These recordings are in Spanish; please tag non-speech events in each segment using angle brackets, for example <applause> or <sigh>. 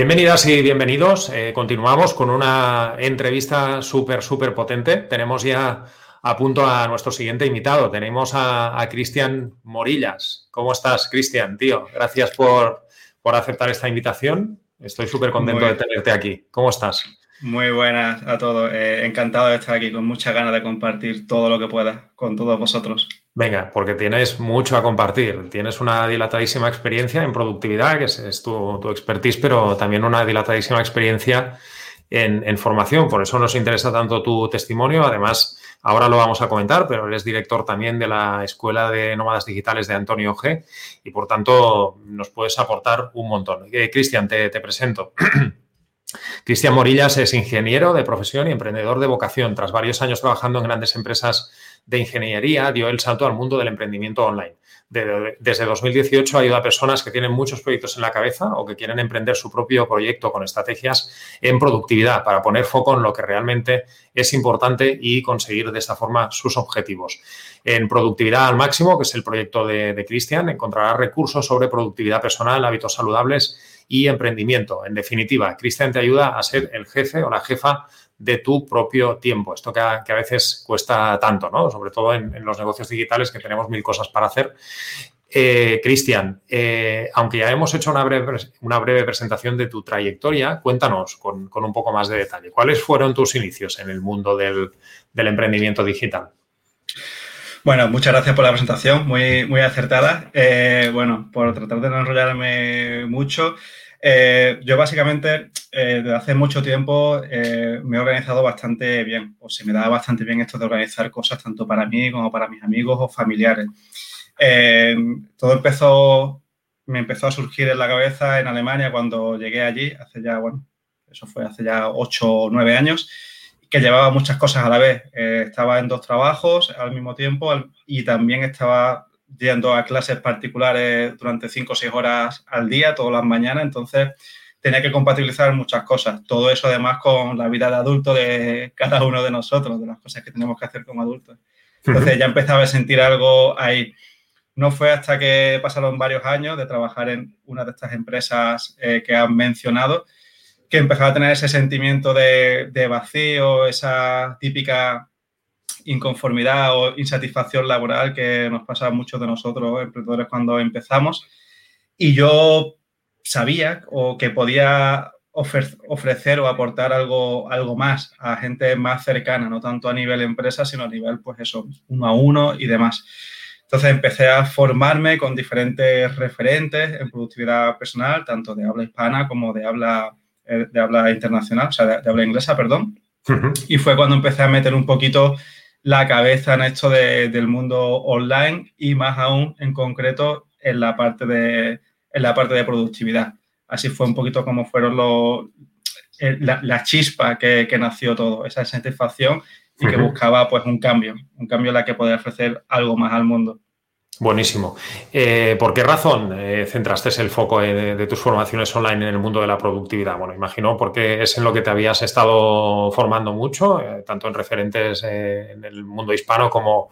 Bienvenidas y bienvenidos. Eh, continuamos con una entrevista súper, súper potente. Tenemos ya a punto a nuestro siguiente invitado. Tenemos a, Cristian Morillas. ¿Cómo estás, Cristian, tío? Gracias por, aceptar esta invitación. Estoy súper contento de tenerte aquí. ¿Cómo estás? Muy buenas a todos. Eh, encantado de estar aquí, con muchas ganas de compartir todo lo que pueda con todos vosotros. Venga, porque tienes mucho a compartir. Tienes una dilatadísima experiencia en productividad, que es, tu, expertise, pero también una dilatadísima experiencia en, formación. Por eso nos interesa tanto tu testimonio. Además, ahora lo vamos a comentar, pero eres director también de la Escuela de Nómadas Digitales de Antonio G. Y por tanto, nos puedes aportar un montón. Eh, Cristian, te, te presento. <clears throat> Cristian Morillas es ingeniero de profesión y emprendedor de vocación. Tras varios años trabajando en grandes empresas de ingeniería dio el salto al mundo del emprendimiento online. desde 2018 ayuda a personas que tienen muchos proyectos en la cabeza o que quieren emprender su propio proyecto con estrategias en productividad para poner foco en lo que realmente es importante y conseguir de esta forma sus objetivos. En Productividad al Máximo, que es el proyecto de, Cristian, encontrará recursos sobre productividad personal, hábitos saludables y emprendimiento. En definitiva, Cristian te ayuda a ser el jefe o la jefa de tu propio tiempo. Esto que a, veces cuesta tanto, ¿no? Sobre todo en, los negocios digitales que tenemos mil cosas para hacer. Eh, Cristian, eh, aunque ya hemos hecho una breve, una breve, presentación de tu trayectoria, cuéntanos con, un poco más de detalle. ¿Cuáles fueron tus inicios en el mundo del, emprendimiento digital? Bueno, muchas gracias por la presentación, muy, muy acertada. Eh, bueno, por tratar de no enrollarme mucho, eh, yo básicamente eh, desde hace mucho tiempo eh, me he organizado bastante bien, o se me da bastante bien esto de organizar cosas tanto para mí como para mis amigos o familiares. todo empezó, me empezó a surgir en la cabeza en Alemania cuando llegué allí, hace ya, bueno, eso fue hace ya ocho o nueve años, que llevaba muchas cosas a la vez. estaba en dos trabajos al mismo tiempo y también estaba yendo a clases particulares durante cinco o seis horas al día, todas las mañanas, entonces tenía que compatibilizar muchas cosas. Todo eso además con la vida de adulto de cada uno de nosotros, de las cosas que tenemos que hacer como adultos. Entonces ya empezaba a sentir algo ahí. No fue hasta que pasaron varios años de trabajar en una de estas empresas eh, que han mencionado que empezaba a tener ese sentimiento de, de vacío, esa típica inconformidad o insatisfacción laboral que nos pasa a muchos de nosotros, emprendedores, cuando empezamos. Y yo sabía o que podía ofrecer o aportar algo, algo más a gente más cercana, no tanto a nivel empresa, sino a nivel, pues eso, uno a uno y demás. Entonces empecé a formarme con diferentes referentes en productividad personal, tanto de habla hispana como de habla, de habla internacional, o sea, de, habla inglesa, perdón. Y fue cuando empecé a meter un poquito la cabeza en esto del mundo online y más aún en concreto en la parte de, en la parte de productividad. Así fue un poquito como fueron los, eh, la, chispa que, nació todo, esa satisfacción y que buscaba pues un cambio, un cambio en la que poder ofrecer algo más al mundo. Buenísimo. Eh, ¿Por qué razón eh, centraste el foco de, tus formaciones online en el mundo de la productividad? Bueno, imagino porque es en lo que te habías estado formando mucho, eh, tanto en referentes en el mundo hispano como,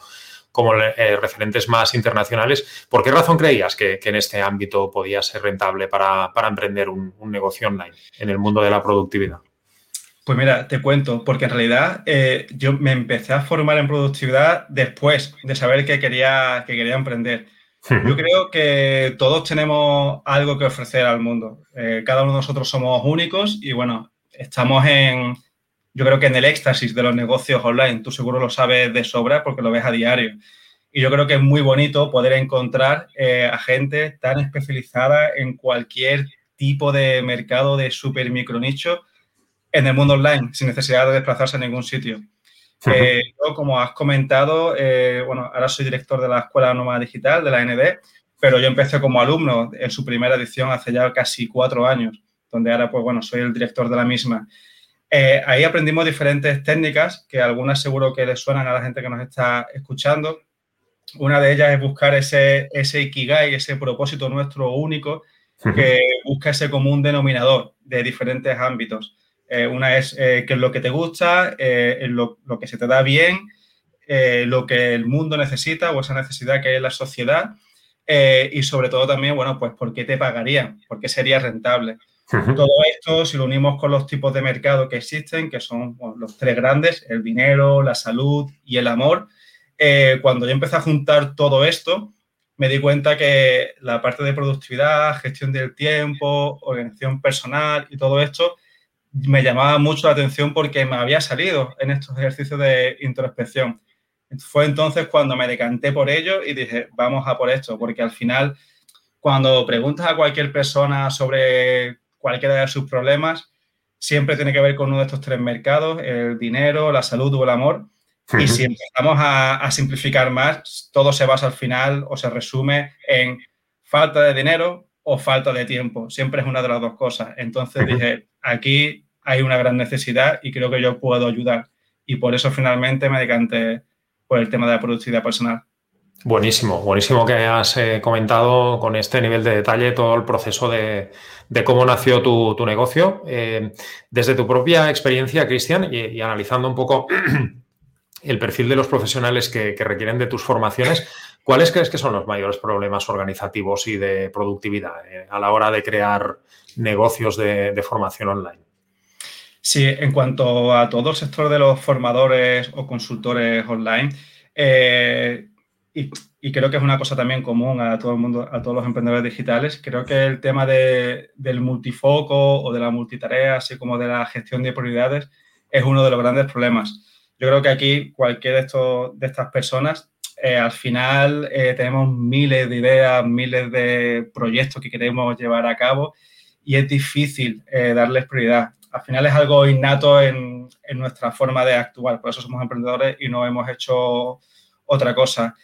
como referentes más internacionales. ¿Por qué razón creías que, en este ámbito podía ser rentable para, emprender un negocio online en el mundo de la productividad? Pues mira, te cuento, porque en realidad eh, yo me empecé a formar en productividad después de saber que quería, que quería emprender. Yo creo que todos tenemos algo que ofrecer al mundo. Eh, cada uno de nosotros somos únicos y bueno, estamos en, yo creo que en el éxtasis de los negocios online. Tú seguro lo sabes de sobra porque lo ves a diario. Y yo creo que es muy bonito poder encontrar eh, a gente tan especializada en cualquier tipo de mercado de super micro nicho en el mundo online, sin necesidad de desplazarse a ningún sitio. Eh, yo, como has comentado, eh, bueno, ahora soy director de la Escuela Nómada Digital, de la ND, pero yo empecé como alumno en su primera edición hace ya casi cuatro años, donde ahora, pues bueno, soy el director de la misma. Eh, ahí aprendimos diferentes técnicas que algunas seguro que les suenan a la gente que nos está escuchando. Una de ellas es buscar ese, ese ikigai, ese propósito nuestro único, que busca ese común denominador de diferentes ámbitos. Eh, una es eh, qué es lo que te gusta, eh, lo, que se te da bien, lo que el mundo necesita o esa necesidad que hay en la sociedad y sobre todo también, bueno, pues por qué te pagarían, por qué sería rentable. Todo esto, si lo unimos con los tipos de mercado que existen, que son los tres grandes, el dinero, la salud y el amor, eh, cuando yo empecé a juntar todo esto, me di cuenta que la parte de productividad, gestión del tiempo, organización personal y todo esto me llamaba mucho la atención porque me había salido en estos ejercicios de introspección. Fue entonces cuando me decanté por ello y dije, vamos a por esto, porque al final, cuando preguntas a cualquier persona sobre cualquiera de sus problemas, siempre tiene que ver con uno de estos tres mercados, el dinero, la salud o el amor. Y si empezamos a, simplificar más, todo se basa al final o se resume en falta de dinero o falta de tiempo. Siempre es una de las dos cosas. Entonces dije, aquí hay una gran necesidad y creo que yo puedo ayudar. Y por eso finalmente me decanté por el tema de la productividad personal. Buenísimo, buenísimo que has eh, comentado con este nivel de detalle todo el proceso de, cómo nació tu, negocio. Eh, desde tu propia experiencia, Cristian, y, analizando un poco <clears throat> el perfil de los profesionales que, requieren de tus formaciones, ¿cuáles crees que son los mayores problemas organizativos y de productividad eh, a la hora de crear negocios de, formación online? Sí, en cuanto a todo el sector de los formadores o consultores online, eh, y, creo que es una cosa también común a todo el mundo, a todos los emprendedores digitales, creo que el tema del multifoco o de la multitarea, así como de la gestión de prioridades, es uno de los grandes problemas yo creo que aquí cualquiera de, estos, de estas personas, eh, al final eh, tenemos miles de ideas, miles de proyectos que queremos llevar a cabo y es difícil eh, darles prioridad. Al final es algo innato en, en, nuestra forma de actuar, por eso somos emprendedores y no hemos hecho otra cosa.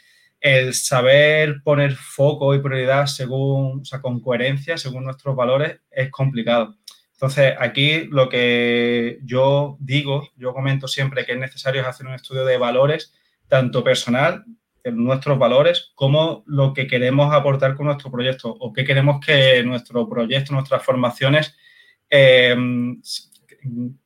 El saber poner foco y prioridad según, o sea, con coherencia, según nuestros valores, es complicado. Entonces, aquí lo que yo digo, yo comento siempre que es necesario hacer un estudio de valores, tanto personal, nuestros valores, como lo que queremos aportar con nuestro proyecto o qué queremos que nuestro proyecto, nuestras formaciones, eh,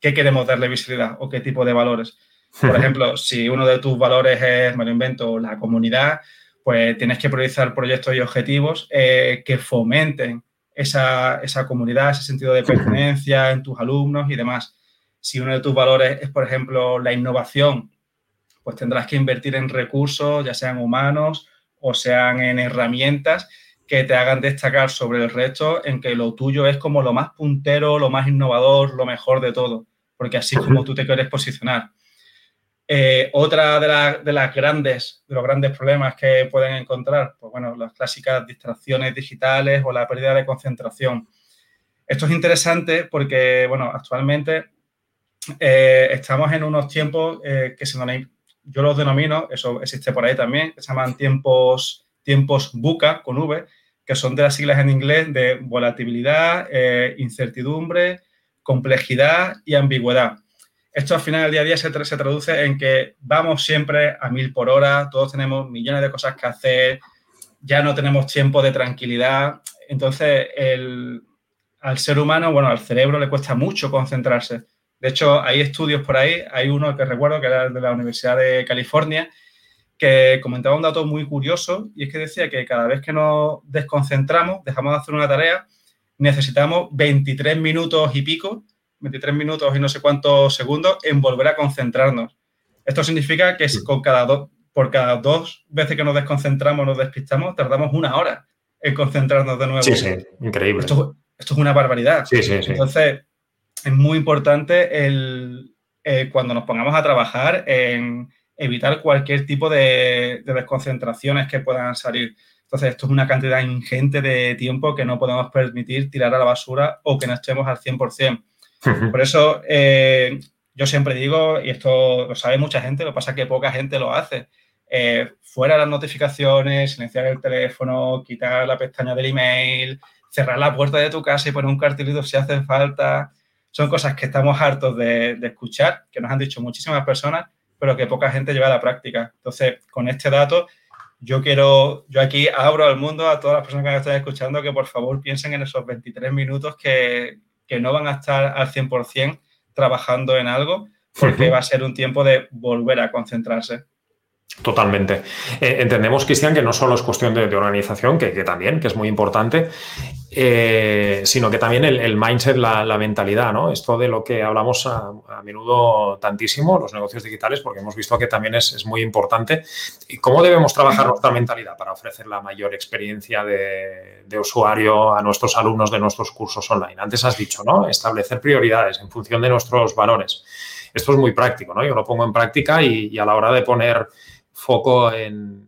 qué queremos darle visibilidad o qué tipo de valores. Por ejemplo, si uno de tus valores es, me lo invento, la comunidad, pues tienes que priorizar proyectos y objetivos eh, que fomenten esa, esa comunidad, ese sentido de pertenencia en tus alumnos y demás. Si uno de tus valores es, por ejemplo, la innovación, pues tendrás que invertir en recursos, ya sean humanos o sean en herramientas que te hagan destacar sobre el resto en que lo tuyo es como lo más puntero, lo más innovador, lo mejor de todo, porque así es como tú te quieres posicionar. Eh, otra de, las grandes, de los grandes problemas que pueden encontrar, pues bueno, las clásicas distracciones digitales o la pérdida de concentración. Esto es interesante porque, bueno, actualmente eh, estamos en unos tiempos eh, que se yo los denomino, eso existe por ahí también, se llaman tiempos, tiempos buca con V, que son de las siglas en inglés de volatilidad, incertidumbre, complejidad y ambigüedad. Esto al final del día a día se, traduce en que vamos siempre a mil por hora, todos tenemos millones de cosas que hacer, ya no tenemos tiempo de tranquilidad. Entonces, al ser humano, bueno, al cerebro le cuesta mucho concentrarse. De hecho, hay estudios por ahí, hay uno que recuerdo que era de la Universidad de California, que comentaba un dato muy curioso y es que decía que cada vez que nos desconcentramos, dejamos de hacer una tarea, necesitamos 23 minutos y pico 23 minutos y no sé cuántos segundos en volver a concentrarnos. Esto significa que con cada dos, por cada dos veces que nos desconcentramos, nos despistamos, tardamos una hora en concentrarnos de nuevo. Sí, sí, increíble. Esto, es una barbaridad. Sí, sí, sí. Entonces, es muy importante el, eh, cuando nos pongamos a trabajar en evitar cualquier tipo de, de desconcentraciones que puedan salir. Entonces, esto es una cantidad ingente de tiempo que no podemos permitir tirar a la basura o que no estemos al 100%. Por eso eh, yo siempre digo, y esto lo sabe mucha gente, lo que pasa es que poca gente lo hace, eh, fuera las notificaciones, silenciar el teléfono, quitar la pestaña del email, cerrar la puerta de tu casa y poner un cartelito si hace falta. Son cosas que estamos hartos de, escuchar, que nos han dicho muchísimas personas, pero que poca gente lleva a la práctica. Entonces, con este dato, yo quiero, yo aquí abro al mundo a todas las personas que me están escuchando que por favor piensen en esos 23 minutos que, que no van a estar al 100% trabajando en algo porque va a ser un tiempo de volver a concentrarse. Totalmente. Eh, entendemos, Cristian, que no solo es cuestión de, organización, que, también, que es muy importante, eh, sino que también el, mindset, la, mentalidad, ¿no? Esto de lo que hablamos a, menudo tantísimo, los negocios digitales, porque hemos visto que también es, muy importante. ¿Y cómo debemos trabajar nuestra mentalidad para ofrecer la mayor experiencia de, de, usuario a nuestros alumnos de nuestros cursos online? Antes has dicho, ¿no? Establecer prioridades en función de nuestros valores. Esto es muy práctico, ¿no? Yo lo pongo en práctica y, a la hora de poner foco en,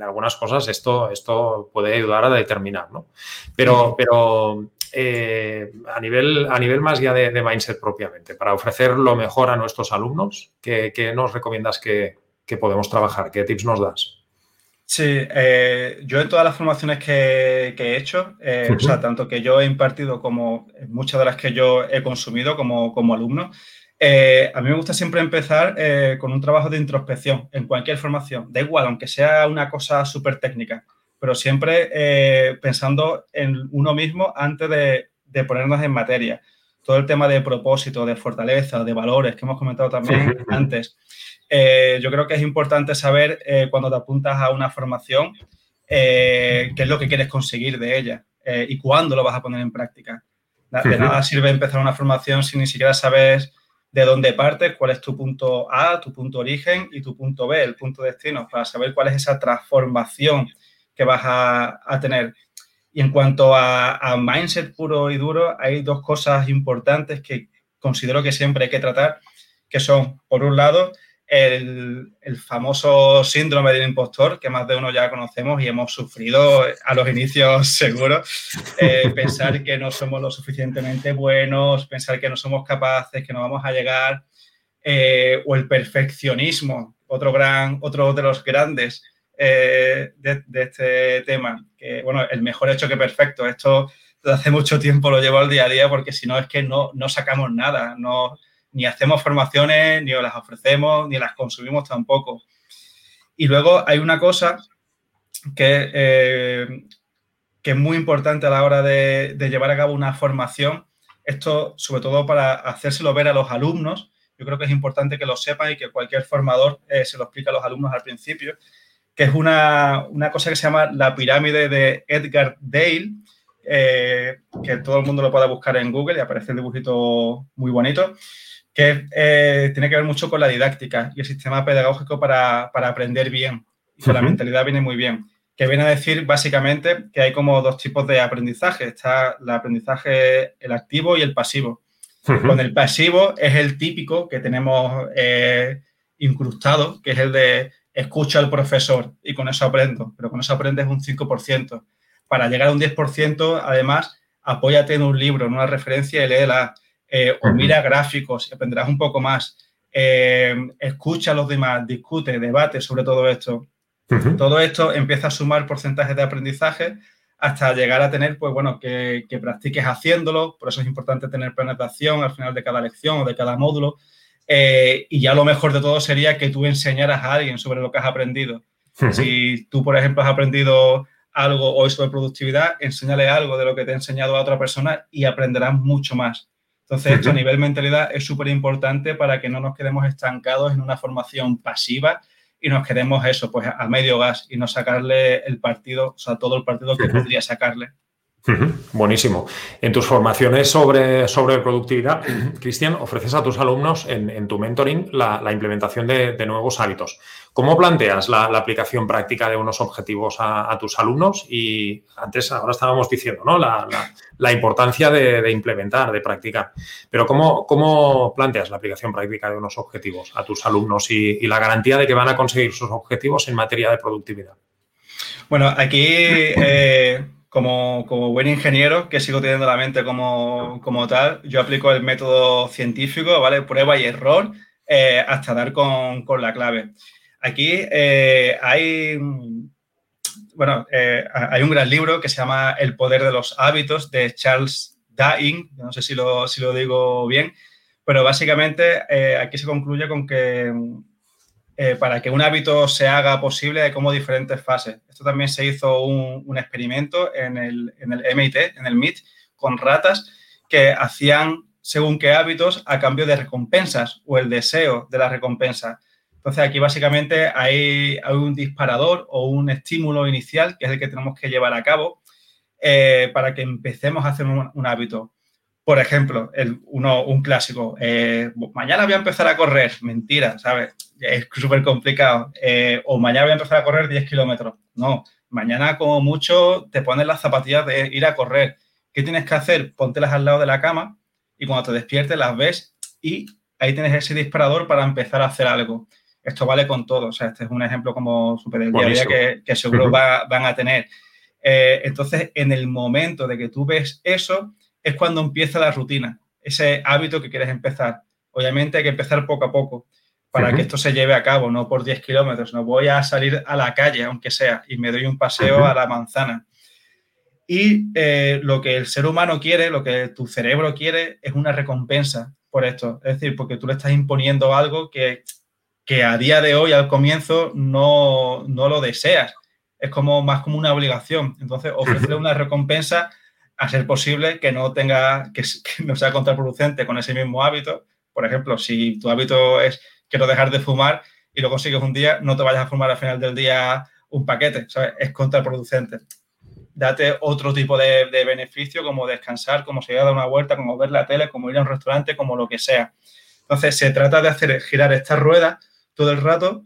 algunas cosas, esto, esto puede ayudar a determinar, ¿no? Pero, pero eh, a, nivel, a nivel más ya de, mindset propiamente, para ofrecer lo mejor a nuestros alumnos, ¿qué, nos recomiendas que, podemos trabajar? ¿Qué tips nos das? Sí, eh, yo en todas las formaciones que, he hecho, eh, o sea, tanto que yo he impartido como muchas de las que yo he consumido como, como alumno, eh, a mí me gusta siempre empezar eh, con un trabajo de introspección en cualquier formación. Da igual, aunque sea una cosa súper técnica, pero siempre eh, pensando en uno mismo antes de, ponernos en materia. Todo el tema de propósito, de fortaleza, de valores que hemos comentado también antes. yo creo que es importante saber cuando te apuntas a una formación qué es lo que quieres conseguir de ella y cuándo lo vas a poner en práctica. De nada sirve empezar una formación si ni siquiera sabes de dónde partes, cuál es tu punto A, tu punto origen y tu punto B, el punto destino, para saber cuál es esa transformación que vas a, tener. Y en cuanto a, mindset puro y duro, hay dos cosas importantes que considero que siempre hay que tratar, que son, por un lado, el, famoso síndrome del impostor, que más de uno ya conocemos y hemos sufrido a los inicios <laughs> seguros. Eh, pensar que no somos lo suficientemente buenos, pensar que no somos capaces, que no vamos a llegar, eh, o el perfeccionismo, otro, gran, otro de los grandes eh, de, de, este tema. Que, bueno, el mejor hecho que perfecto. Esto desde hace mucho tiempo lo llevo al día a día porque si no es que no, no sacamos nada, no ni hacemos formaciones, ni las ofrecemos, ni las consumimos tampoco. Y luego hay una cosa que, eh, que es muy importante a la hora de, llevar a cabo una formación. Esto, sobre todo para hacérselo ver a los alumnos, yo creo que es importante que lo sepan y que cualquier formador eh, se lo explique a los alumnos al principio, que es una, cosa que se llama la pirámide de Edgar Dale, eh, que todo el mundo lo pueda buscar en Google y aparece el dibujito muy bonito que eh, tiene que ver mucho con la didáctica y el sistema pedagógico para, aprender bien. Y que la mentalidad viene muy bien. Que viene a decir básicamente que hay como dos tipos de aprendizaje. Está el aprendizaje, el activo y el pasivo. Con el pasivo es el típico que tenemos eh, incrustado, que es el de escucha al profesor y con eso aprendo, pero con eso aprendes un 5%. Para llegar a un 10%, además, apóyate en un libro, en una referencia y léela eh, o mira gráficos y aprenderás un poco más. Eh, escucha a los demás, discute, debate sobre todo esto. Todo esto empieza a sumar porcentajes de aprendizaje hasta llegar a tener, pues bueno, que, practiques haciéndolo. Por eso es importante tener planes de acción al final de cada lección o de cada módulo. Eh, y ya lo mejor de todo sería que tú enseñaras a alguien sobre lo que has aprendido. Si tú, por ejemplo, has aprendido algo hoy sobre productividad, enséñale algo de lo que te ha enseñado a otra persona y aprenderás mucho más. Entonces, esto a nivel mentalidad es súper importante para que no nos quedemos estancados en una formación pasiva y nos quedemos eso, pues a medio gas y no sacarle el partido, o sea, todo el partido que podría sacarle. Buenísimo. En tus formaciones sobre, sobre productividad, Cristian, ofreces a tus alumnos en, tu mentoring la, implementación de, nuevos hábitos. ¿Cómo planteas la, aplicación práctica de unos objetivos a, tus alumnos? Y antes, ahora estábamos diciendo, ¿no? La, importancia de, implementar, de practicar. Pero ¿cómo, ¿cómo, planteas la aplicación práctica de unos objetivos a tus alumnos y, la garantía de que van a conseguir sus objetivos en materia de productividad? Bueno, aquí... Eh, como, buen ingeniero, que sigo teniendo la mente como, tal, yo aplico el método científico, ¿vale? Prueba y error eh, hasta dar con, la clave. Aquí eh, hay, bueno, eh, hay un gran libro que se llama El poder de los hábitos de Charles Daing, no sé si lo, si lo digo bien, pero básicamente aquí se concluye con que eh, para que un hábito se haga posible hay como diferentes fases. Esto también se hizo un, experimento en el, MIT, en el MIT, con ratas que hacían según qué hábitos a cambio de recompensas o el deseo de la recompensa. Entonces aquí básicamente hay, hay un disparador o un estímulo inicial que es el que tenemos que llevar a cabo eh, para que empecemos a hacer un, hábito. Por ejemplo, el, uno, un clásico, eh, mañana voy a empezar a correr, mentira, ¿sabes? Es súper complicado. Eh, o mañana voy a empezar a correr 10 kilómetros. No, mañana como mucho te pones las zapatillas de ir a correr. ¿Qué tienes que hacer? Póntelas al lado de la cama y cuando te despiertes las ves y ahí tienes ese disparador para empezar a hacer algo. Esto vale con todo. O sea, este es un ejemplo como súper del día a día que, seguro van a tener. Eh, entonces, en el momento de que tú ves eso, es cuando empieza la rutina, ese hábito que quieres empezar. Obviamente hay que empezar poco a poco para que esto se lleve a cabo, no por 10 kilómetros. No voy a salir a la calle, aunque sea, y me doy un paseo a la manzana. Y eh, lo que el ser humano quiere, lo que tu cerebro quiere, es una recompensa por esto. Es decir, porque tú le estás imponiendo algo que, que a día de hoy, al comienzo, no, no lo deseas es como más como una obligación. Entonces, ofrecerle una recompensa a ser posible que no tenga, que, no sea contraproducente con ese mismo hábito. Por ejemplo, si tu hábito es quiero dejar de fumar y lo consigues un día, no te vayas a fumar al final del día un paquete, ¿sabes? Es contraproducente. Date otro tipo de, beneficio, como descansar, como salir a dar una vuelta, como ver la tele, como ir a un restaurante, como lo que sea. Entonces, se trata de hacer girar esta rueda todo el rato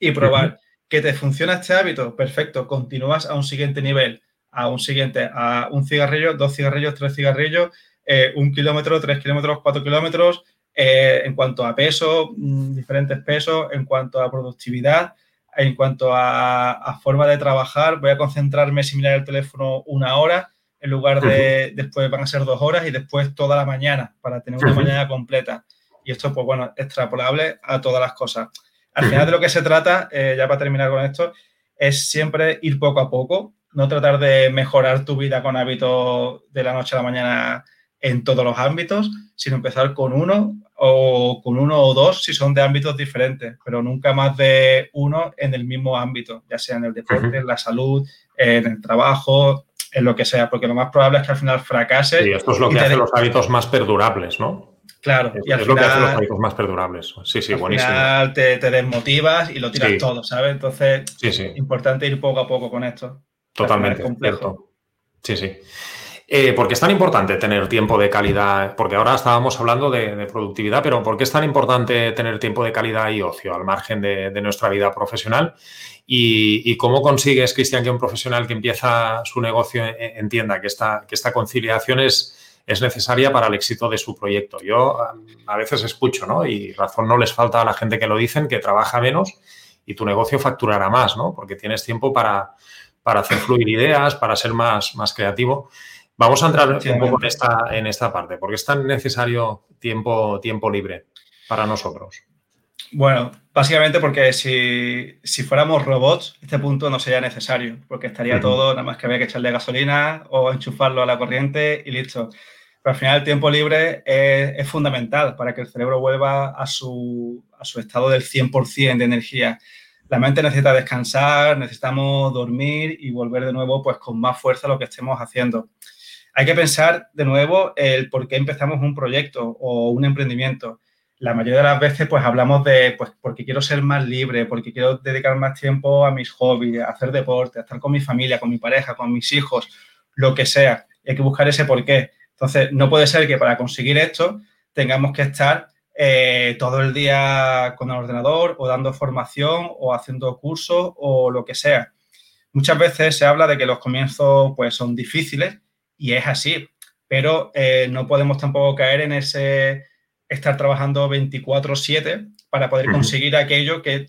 y probar que te funciona este hábito, perfecto, continúas a un siguiente nivel, a un siguiente, a un cigarrillo, dos cigarrillos, tres cigarrillos, eh, un kilómetro, tres kilómetros, cuatro kilómetros, eh, en cuanto a peso, mm, diferentes pesos, en cuanto a productividad, en cuanto a, forma de trabajar, voy a concentrarme sin mirar el teléfono una hora, en lugar de después van a ser dos horas y después toda la mañana, para tener una mañana completa. Y esto, pues bueno, extrapolable a todas las cosas. Al final de lo que se trata, eh, ya para terminar con esto, es siempre ir poco a poco, no tratar de mejorar tu vida con hábitos de la noche a la mañana en todos los ámbitos, sino empezar con uno o con uno o dos si son de ámbitos diferentes, pero nunca más de uno en el mismo ámbito, ya sea en el deporte, en la salud, en el trabajo, en lo que sea, porque lo más probable es que al final fracase. Y esto es lo que hace los hábitos más perdurables, ¿no? Claro, y al es lo que hace los hábitos más perdurables. Sí, sí, al buenísimo. Final te, desmotivas y lo tiras todo, ¿sabes? Entonces, sí, importante ir poco a poco con esto. Totalmente, cierto. Sí, sí. Eh, ¿Por qué es tan importante tener tiempo de calidad? Porque ahora estábamos hablando de, productividad, pero ¿por qué es tan importante tener tiempo de calidad y ocio al margen de, nuestra vida profesional? Y, cómo consigues, Cristian, que un profesional que empieza su negocio entienda que esta, que esta conciliación es, es necesaria para el éxito de su proyecto. Yo a veces escucho, ¿no? Y razón no les falta a la gente que lo dicen, que trabaja menos y tu negocio facturará más, ¿no? Porque tienes tiempo para, para hacer fluir ideas, para ser más, más creativo. Vamos a entrar un poco en esta, en esta parte, porque es tan necesario tiempo, tiempo libre para nosotros. Bueno, básicamente porque si, fuéramos robots, este punto no sería necesario, porque estaría todo, nada más que había que echarle gasolina o enchufarlo a la corriente y listo al final el tiempo libre es, fundamental para que el cerebro vuelva a su, estado del 100% de energía. La mente necesita descansar, necesitamos dormir y volver de nuevo pues con más fuerza a lo que estemos haciendo. Hay que pensar de nuevo el por qué empezamos un proyecto o un emprendimiento. La mayoría de las veces pues hablamos de pues porque quiero ser más libre, porque quiero dedicar más tiempo a mis hobbies, a hacer deporte, a estar con mi familia, con mi pareja, con mis hijos, lo que sea. hay que buscar ese por qué. Entonces, no puede ser que para conseguir esto tengamos que estar eh, todo el día con el ordenador o dando formación o haciendo cursos o lo que sea. Muchas veces se habla de que los comienzos pues, son difíciles y es así, pero eh, no podemos tampoco caer en ese estar trabajando 24/7 para poder conseguir aquello que,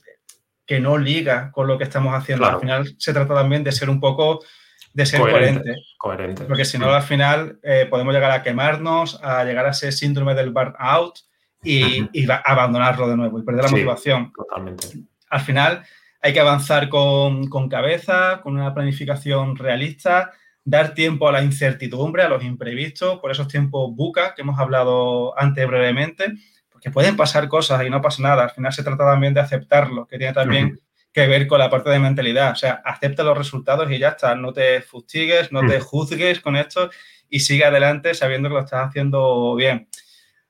que, no liga con lo que estamos haciendo. Al final se trata también de ser un poco de ser coherente. coherente. Porque si no, al final eh, podemos llegar a quemarnos, a llegar a ese síndrome del burnout y, y abandonarlo de nuevo y perder la motivación. Totalmente. Al final hay que avanzar con, con, cabeza, con una planificación realista, dar tiempo a la incertidumbre, a los imprevistos, por esos tiempos buca que hemos hablado antes brevemente, porque pueden pasar cosas y no pasa nada. Al final se trata también de aceptarlo, que tiene también que ver con la parte de mentalidad. O sea, acepta los resultados y ya está. No te fustigues, no te juzgues con esto y sigue adelante sabiendo que lo estás haciendo bien.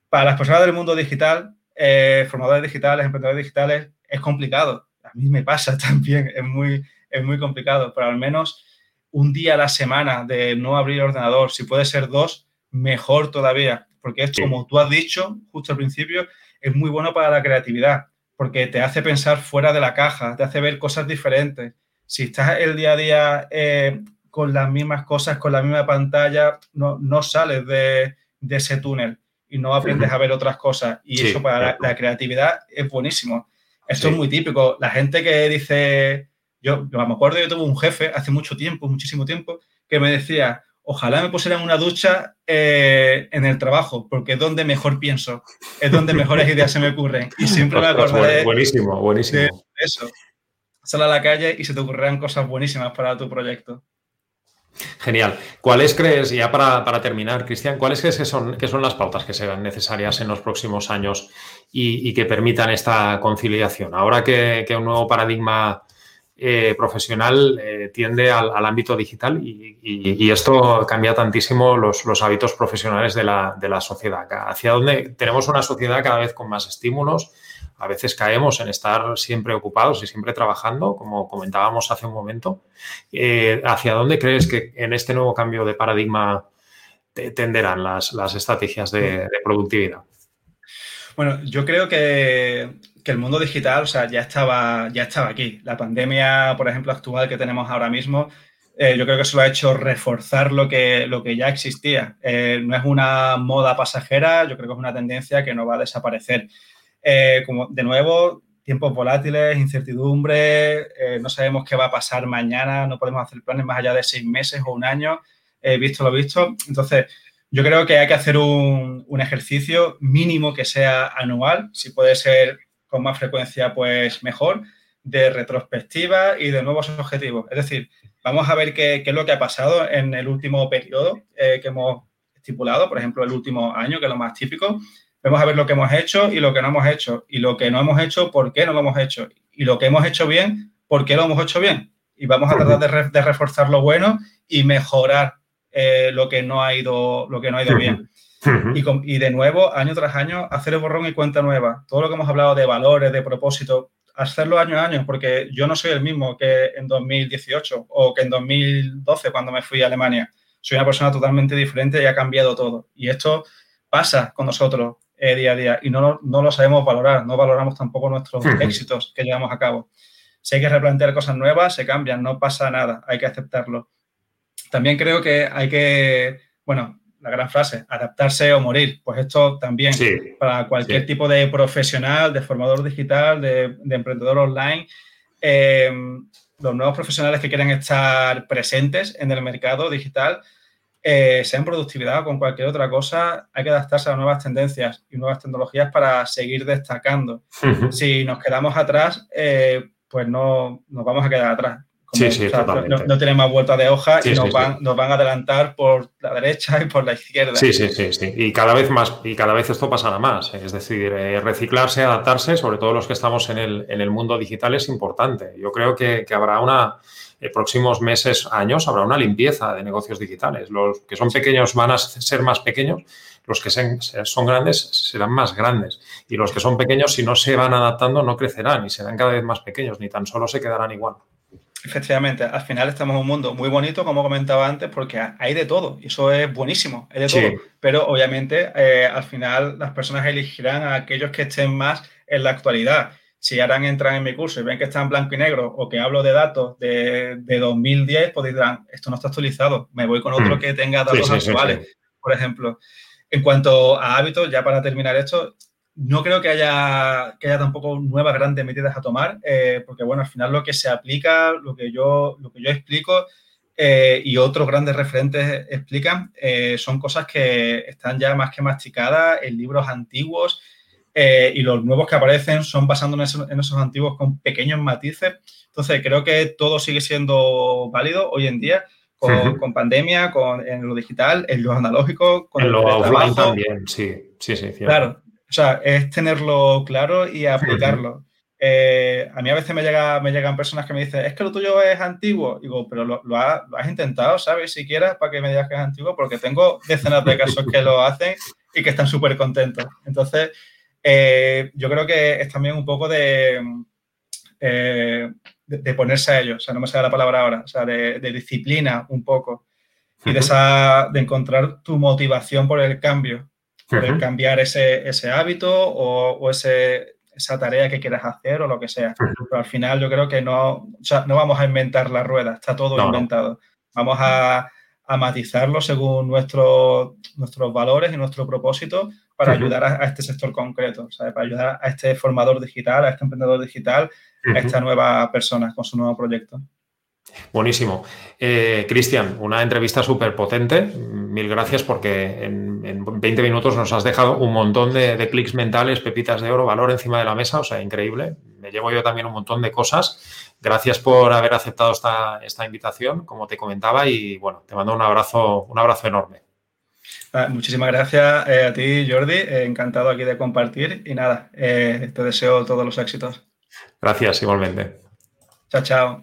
Para las personas del mundo digital, eh, formadores digitales, emprendedores digitales, es complicado. A mí me pasa <laughs> también, es muy, es muy complicado, pero al menos un día a la semana de no abrir el ordenador, si puede ser dos, mejor todavía, porque esto, como tú has dicho justo al principio, es muy bueno para la creatividad, porque te hace pensar fuera de la caja, te hace ver cosas diferentes. Si estás el día a día eh, con las mismas cosas, con la misma pantalla, no, no sales de, ese túnel y no aprendes a ver otras cosas. Y eso para la, creatividad es buenísimo. Esto es muy típico. La gente que dice, yo, yo me acuerdo, yo tuve un jefe hace mucho tiempo, muchísimo tiempo, que me decía, ojalá me pusieran una ducha eh, en el trabajo, porque es donde mejor pienso, es donde mejores ideas se me ocurren. Y siempre me acordaré buenísimo, buenísimo. de eso. Sal a la calle y se te ocurrirán cosas buenísimas para tu proyecto. Genial. ¿Cuáles crees, ya para, terminar, Cristian, cuáles crees que son, que son las pautas que serán necesarias en los próximos años y, que permitan esta conciliación? Ahora que un nuevo paradigma eh, profesional eh, tiende al, ámbito digital y, esto cambia tantísimo los, hábitos profesionales de la, sociedad. Hacia donde tenemos una sociedad cada vez con más estímulos, a veces caemos en estar siempre ocupados y siempre trabajando, como comentábamos hace un momento. Eh, ¿Hacia dónde crees que en este nuevo cambio de paradigma tenderán las, estrategias de productividad? Bueno, yo creo que, el mundo digital, o sea, ya estaba, ya estaba aquí. La pandemia, por ejemplo, actual que tenemos ahora mismo, eh, yo creo que eso ha hecho reforzar lo que, lo que ya existía. Eh, no es una moda pasajera, yo creo que es una tendencia que no va a desaparecer. Eh, como de nuevo, tiempos volátiles, incertidumbre, no sabemos qué va a pasar mañana, no podemos hacer planes más allá de seis meses o un año, visto lo visto. Entonces, yo creo que hay que hacer un, ejercicio mínimo que sea anual, si puede ser con más frecuencia, pues mejor, de retrospectiva y de nuevos objetivos. Es decir, vamos a ver qué, es lo que ha pasado en el último periodo eh, que hemos estipulado, por ejemplo, el último año, que es lo más típico. Vamos a ver lo que hemos hecho y lo que no hemos hecho. Y lo que no hemos hecho, por qué no lo hemos hecho. Y lo que hemos hecho bien, por qué lo hemos hecho bien. Y vamos a tratar de reforzar lo bueno y mejorar eh, lo que no ha ido, lo que no ha ido bien. Y, de nuevo, año tras año, hacer el borrón y cuenta nueva. Todo lo que hemos hablado de valores, de propósito, hacerlo año a año, porque yo no soy el mismo que en 2018 o que en 2012 cuando me fui a Alemania. Soy una persona totalmente diferente y ha cambiado todo. Y esto pasa con nosotros eh, día a día y no, no lo sabemos valorar, no valoramos tampoco nuestros éxitos que llevamos a cabo. Si hay que replantear cosas nuevas, se cambian, no pasa nada, hay que aceptarlo. También creo que hay que, bueno, la gran frase, adaptarse o morir. Pues esto también para cualquier tipo de profesional, de formador digital, de, emprendedor online. Eh, los nuevos profesionales que quieren estar presentes en el mercado digital, eh, sea en productividad o con cualquier otra cosa, hay que adaptarse a nuevas tendencias y nuevas tecnologías para seguir destacando. Si nos quedamos atrás, eh, pues no nos vamos a quedar atrás sí, sí, no, no, tienen más vuelta de hoja y nos, van, nos van a adelantar por la derecha y por la izquierda. Sí, sí, sí, sí. Y cada vez más, y cada vez esto pasará más. Es decir, eh, reciclarse, adaptarse, sobre todo los que estamos en el, en el mundo digital, es importante. Yo creo que, que habrá una, eh, próximos meses, años, habrá una limpieza de negocios digitales. Los que son pequeños van a ser más pequeños, los que son grandes serán más grandes. Y los que son pequeños, si no se van adaptando, no crecerán y serán cada vez más pequeños, ni tan solo se quedarán igual. Efectivamente, al final estamos en un mundo muy bonito, como comentaba antes, porque hay de todo, y eso es buenísimo, hay de todo. Pero obviamente, eh, al final, las personas elegirán a aquellos que estén más en la actualidad. Si ahora entran en mi curso y ven que está en blanco y negro o que hablo de datos de, 2010, pues dirán, esto no está actualizado, me voy con otro mm. que tenga datos actuales, por ejemplo. En cuanto a hábitos, ya para terminar esto, no creo que haya, que haya tampoco nuevas grandes medidas a tomar, eh, porque bueno, al final lo que se aplica, lo que yo, lo que yo explico eh, y otros grandes referentes explican, eh, son cosas que están ya más que masticadas en libros antiguos y los nuevos que aparecen son basándonos en esos, antiguos con pequeños matices. Entonces, creo que todo sigue siendo válido hoy en día. Con, pandemia, con, en lo digital, en lo analógico, con en lo offline también, sí, sí, sí. Claro, o sea, es tenerlo claro y aplicarlo. Eh, a mí a veces me, llega, me llegan personas que me dicen, es que lo tuyo es antiguo. Digo, pero lo, has intentado, ¿sabes? Si quieres, para que me digas que es antiguo, porque tengo decenas de casos que lo hacen y que están súper contentos. Entonces, eh, yo creo que es también un poco de, eh, de, ponerse a ello, o sea, no me sale la palabra ahora, o sea, de, disciplina un poco y de, esa, de encontrar tu motivación por el cambio, por el cambiar ese, ese hábito o, o, ese, esa tarea que quieras hacer o lo que sea. Pero al final yo creo que no, o sea, no vamos a inventar la rueda, está todo inventado. Vamos a, a, matizarlo según nuestro, nuestros valores y nuestro propósito para ayudar a, este sector concreto, para ayudar a este formador digital, a este emprendedor digital, a esta nueva persona con su nuevo proyecto. Buenísimo. Eh, Cristian, una entrevista súper potente. Mil gracias porque en, 20 minutos nos has dejado un montón de, clics mentales, pepitas de oro, valor encima de la mesa. O sea, increíble. Me llevo yo también un montón de cosas. Gracias por haber aceptado esta, esta invitación, como te comentaba, y bueno, te mando un abrazo, un abrazo enorme. Ah, muchísimas gracias eh, a ti, Jordi. Eh, encantado aquí de compartir y nada, te deseo todos los éxitos. Gracias, igualmente. Chao, chao.